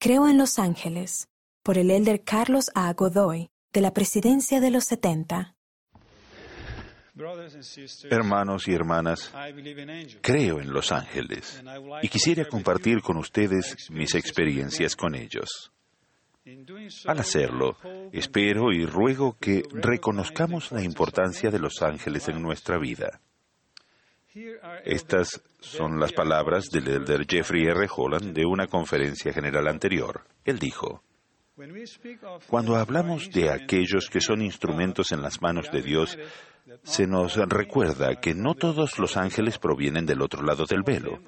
Creo en los ángeles, por el elder Carlos A. Godoy, de la Presidencia de los 70. Hermanos y hermanas, creo en los ángeles y quisiera compartir con ustedes mis experiencias con ellos. Al hacerlo, espero y ruego que reconozcamos la importancia de los ángeles en nuestra vida. Estas son las palabras del elder Jeffrey R. Holland de una conferencia general anterior. Él dijo, cuando hablamos de aquellos que son instrumentos en las manos de Dios, se nos recuerda que no todos los ángeles provienen del otro lado del velo.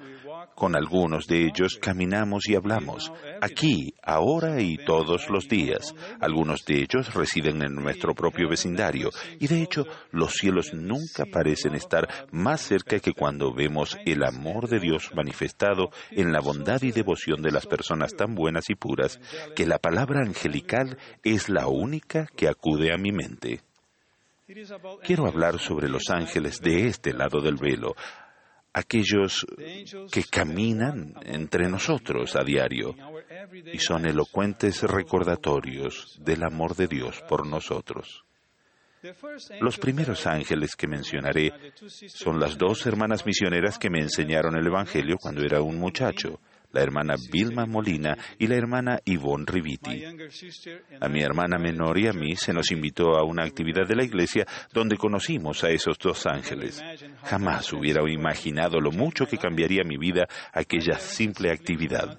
Con algunos de ellos caminamos y hablamos, aquí, ahora y todos los días. Algunos de ellos residen en nuestro propio vecindario y de hecho los cielos nunca parecen estar más cerca que cuando vemos el amor de Dios manifestado en la bondad y devoción de las personas tan buenas y puras que la palabra angelical es la única que acude a mi mente. Quiero hablar sobre los ángeles de este lado del velo, aquellos que caminan entre nosotros a diario y son elocuentes recordatorios del amor de Dios por nosotros. Los primeros ángeles que mencionaré son las dos hermanas misioneras que me enseñaron el Evangelio cuando era un muchacho la hermana Vilma Molina y la hermana Yvonne Riviti. A mi hermana menor y a mí se nos invitó a una actividad de la iglesia donde conocimos a esos dos ángeles. Jamás hubiera imaginado lo mucho que cambiaría mi vida aquella simple actividad.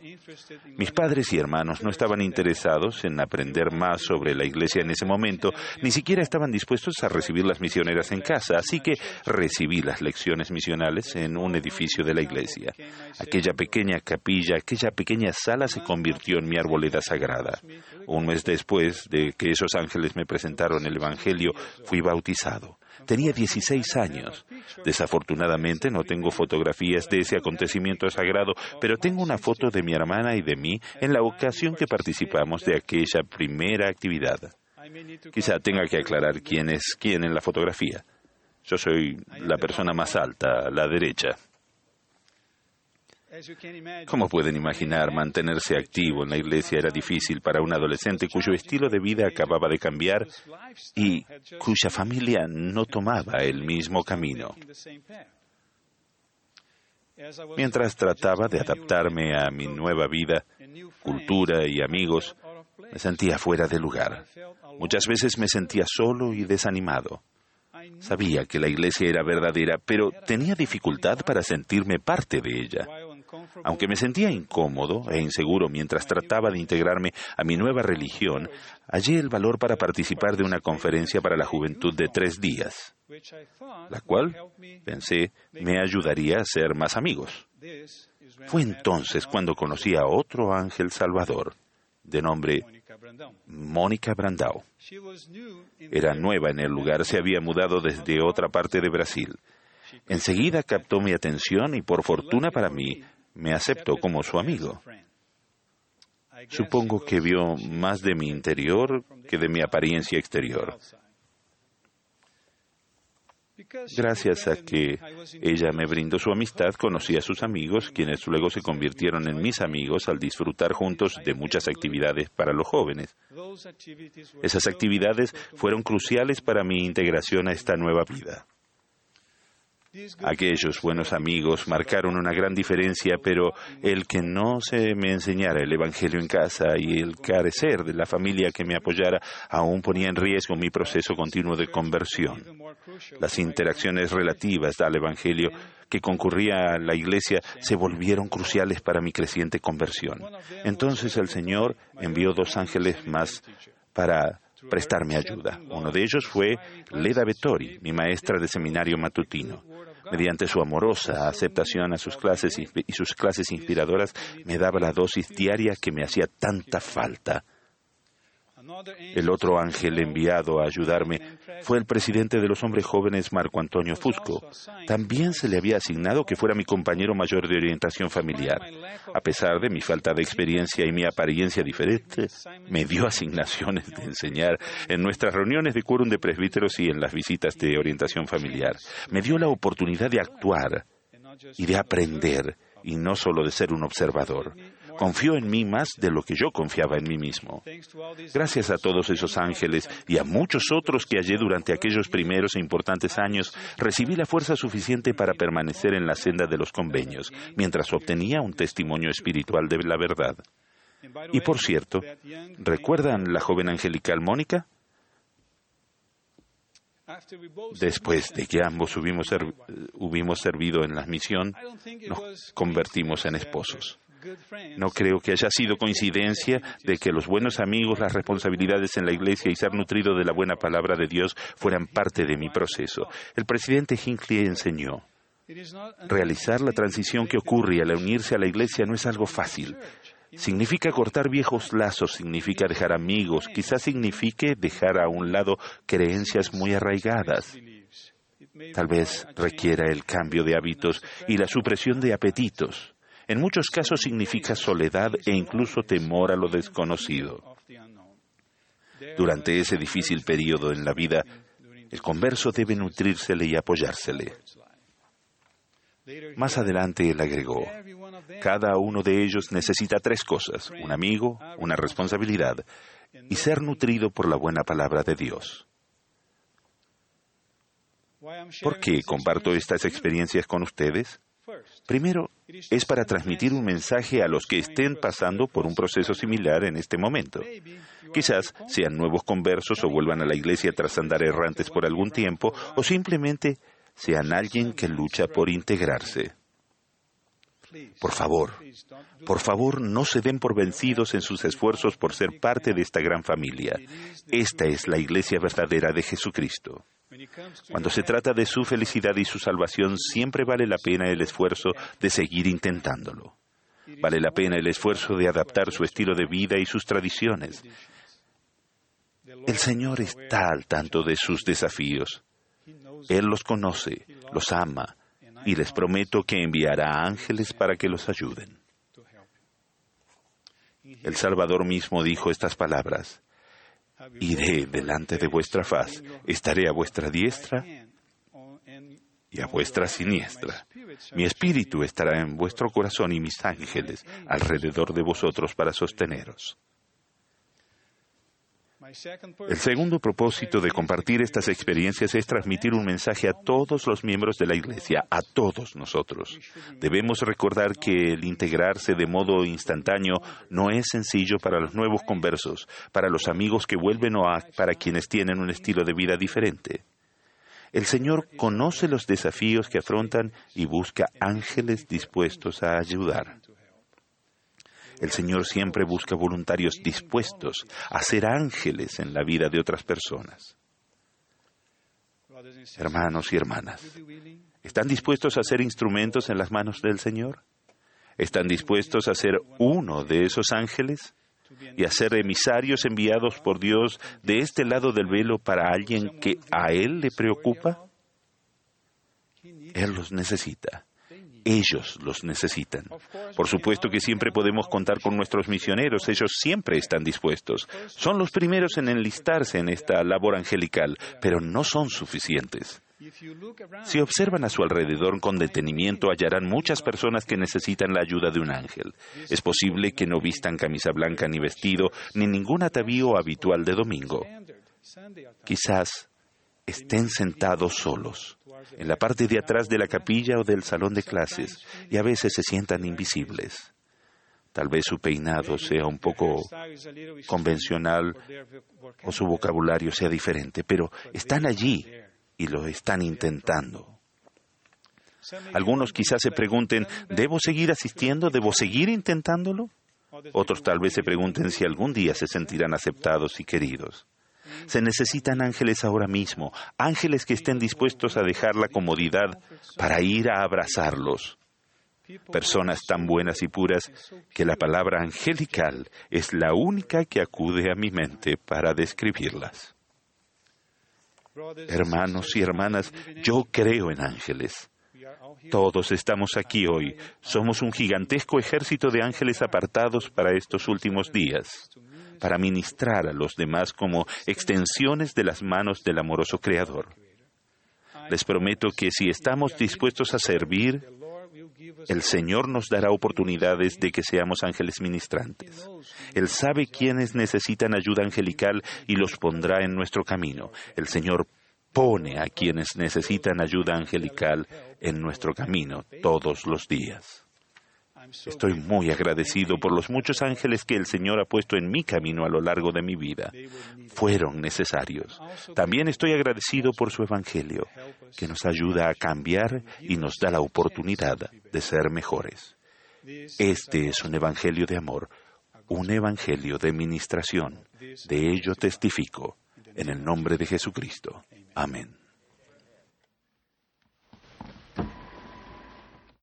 Mis padres y hermanos no estaban interesados en aprender más sobre la iglesia en ese momento, ni siquiera estaban dispuestos a recibir las misioneras en casa, así que recibí las lecciones misionales en un edificio de la iglesia. Aquella pequeña capilla aquella pequeña sala se convirtió en mi arboleda sagrada. Un mes después de que esos ángeles me presentaron el Evangelio, fui bautizado. Tenía 16 años. Desafortunadamente no tengo fotografías de ese acontecimiento sagrado, pero tengo una foto de mi hermana y de mí en la ocasión que participamos de aquella primera actividad. Quizá tenga que aclarar quién es quién en la fotografía. Yo soy la persona más alta, a la derecha. Como pueden imaginar, mantenerse activo en la iglesia era difícil para un adolescente cuyo estilo de vida acababa de cambiar y cuya familia no tomaba el mismo camino. Mientras trataba de adaptarme a mi nueva vida, cultura y amigos, me sentía fuera de lugar. Muchas veces me sentía solo y desanimado. Sabía que la iglesia era verdadera, pero tenía dificultad para sentirme parte de ella. Aunque me sentía incómodo e inseguro mientras trataba de integrarme a mi nueva religión, hallé el valor para participar de una conferencia para la juventud de tres días, la cual, pensé, me ayudaría a ser más amigos. Fue entonces cuando conocí a otro ángel salvador, de nombre Mónica Brandao. Era nueva en el lugar, se había mudado desde otra parte de Brasil. Enseguida captó mi atención y por fortuna para mí me aceptó como su amigo. Supongo que vio más de mi interior que de mi apariencia exterior. Gracias a que ella me brindó su amistad, conocí a sus amigos, quienes luego se convirtieron en mis amigos al disfrutar juntos de muchas actividades para los jóvenes. Esas actividades fueron cruciales para mi integración a esta nueva vida. Aquellos buenos amigos marcaron una gran diferencia, pero el que no se me enseñara el Evangelio en casa y el carecer de la familia que me apoyara aún ponía en riesgo mi proceso continuo de conversión. Las interacciones relativas al Evangelio que concurría a la iglesia se volvieron cruciales para mi creciente conversión. Entonces el Señor envió dos ángeles más para prestarme ayuda. Uno de ellos fue Leda Vettori, mi maestra de seminario matutino. Mediante su amorosa aceptación a sus clases y sus clases inspiradoras, me daba la dosis diaria que me hacía tanta falta. El otro ángel enviado a ayudarme fue el presidente de los hombres jóvenes Marco Antonio Fusco. También se le había asignado que fuera mi compañero mayor de orientación familiar. A pesar de mi falta de experiencia y mi apariencia diferente, me dio asignaciones de enseñar en nuestras reuniones de quórum de presbíteros y en las visitas de orientación familiar. Me dio la oportunidad de actuar y de aprender y no solo de ser un observador. Confió en mí más de lo que yo confiaba en mí mismo. Gracias a todos esos ángeles y a muchos otros que hallé durante aquellos primeros e importantes años, recibí la fuerza suficiente para permanecer en la senda de los convenios, mientras obtenía un testimonio espiritual de la verdad. Y por cierto, ¿recuerdan la joven angelical Mónica? Después de que ambos hubimos, servido en la misión, nos convertimos en esposos. No creo que haya sido coincidencia de que los buenos amigos, las responsabilidades en la iglesia y ser nutrido de la buena palabra de Dios fueran parte de mi proceso. El presidente Hinckley enseñó, realizar la transición que ocurre al unirse a la iglesia no es algo fácil. Significa cortar viejos lazos, significa dejar amigos, quizás signifique dejar a un lado creencias muy arraigadas. Tal vez requiera el cambio de hábitos y la supresión de apetitos. En muchos casos significa soledad e incluso temor a lo desconocido. Durante ese difícil periodo en la vida, el converso debe nutrírsele y apoyársele. Más adelante él agregó, cada uno de ellos necesita tres cosas, un amigo, una responsabilidad y ser nutrido por la buena palabra de Dios. ¿Por qué comparto estas experiencias con ustedes? Primero, es para transmitir un mensaje a los que estén pasando por un proceso similar en este momento. Quizás sean nuevos conversos o vuelvan a la iglesia tras andar errantes por algún tiempo, o simplemente sean alguien que lucha por integrarse. Por favor, por favor, no se den por vencidos en sus esfuerzos por ser parte de esta gran familia. Esta es la iglesia verdadera de Jesucristo. Cuando se trata de su felicidad y su salvación, siempre vale la pena el esfuerzo de seguir intentándolo. Vale la pena el esfuerzo de adaptar su estilo de vida y sus tradiciones. El Señor está al tanto de sus desafíos. Él los conoce, los ama, y les prometo que enviará ángeles para que los ayuden. El Salvador mismo dijo estas palabras, Iré delante de vuestra faz, estaré a vuestra diestra y a vuestra siniestra. Mi espíritu estará en vuestro corazón y mis ángeles alrededor de vosotros para sosteneros. El segundo propósito de compartir estas experiencias es transmitir un mensaje a todos los miembros de la Iglesia, a todos nosotros. Debemos recordar que el integrarse de modo instantáneo no es sencillo para los nuevos conversos, para los amigos que vuelven o para quienes tienen un estilo de vida diferente. El Señor conoce los desafíos que afrontan y busca ángeles dispuestos a ayudar. El Señor siempre busca voluntarios dispuestos a ser ángeles en la vida de otras personas. Hermanos y hermanas, ¿están dispuestos a ser instrumentos en las manos del Señor? ¿Están dispuestos a ser uno de esos ángeles y a ser emisarios enviados por Dios de este lado del velo para alguien que a Él le preocupa? Él los necesita. Ellos los necesitan. Por supuesto que siempre podemos contar con nuestros misioneros, ellos siempre están dispuestos. Son los primeros en enlistarse en esta labor angelical, pero no son suficientes. Si observan a su alrededor con detenimiento, hallarán muchas personas que necesitan la ayuda de un ángel. Es posible que no vistan camisa blanca ni vestido, ni ningún atavío habitual de domingo. Quizás estén sentados solos, en la parte de atrás de la capilla o del salón de clases, y a veces se sientan invisibles. Tal vez su peinado sea un poco convencional o su vocabulario sea diferente, pero están allí y lo están intentando. Algunos quizás se pregunten, ¿debo seguir asistiendo? ¿Debo seguir intentándolo? Otros tal vez se pregunten si algún día se sentirán aceptados y queridos. Se necesitan ángeles ahora mismo, ángeles que estén dispuestos a dejar la comodidad para ir a abrazarlos. Personas tan buenas y puras que la palabra angelical es la única que acude a mi mente para describirlas. Hermanos y hermanas, yo creo en ángeles. Todos estamos aquí hoy. Somos un gigantesco ejército de ángeles apartados para estos últimos días para ministrar a los demás como extensiones de las manos del amoroso Creador. Les prometo que si estamos dispuestos a servir, El Señor nos dará oportunidades de que seamos ángeles ministrantes. Él sabe quiénes necesitan ayuda angelical y los pondrá en nuestro camino. El Señor pone a quienes necesitan ayuda angelical en nuestro camino todos los días. Estoy muy agradecido por los muchos ángeles que el Señor ha puesto en mi camino a lo largo de mi vida. Fueron necesarios. También estoy agradecido por su Evangelio, que nos ayuda a cambiar y nos da la oportunidad de ser mejores. Este es un Evangelio de amor, un Evangelio de ministración. De ello testifico. En el nombre de Jesucristo. Amén.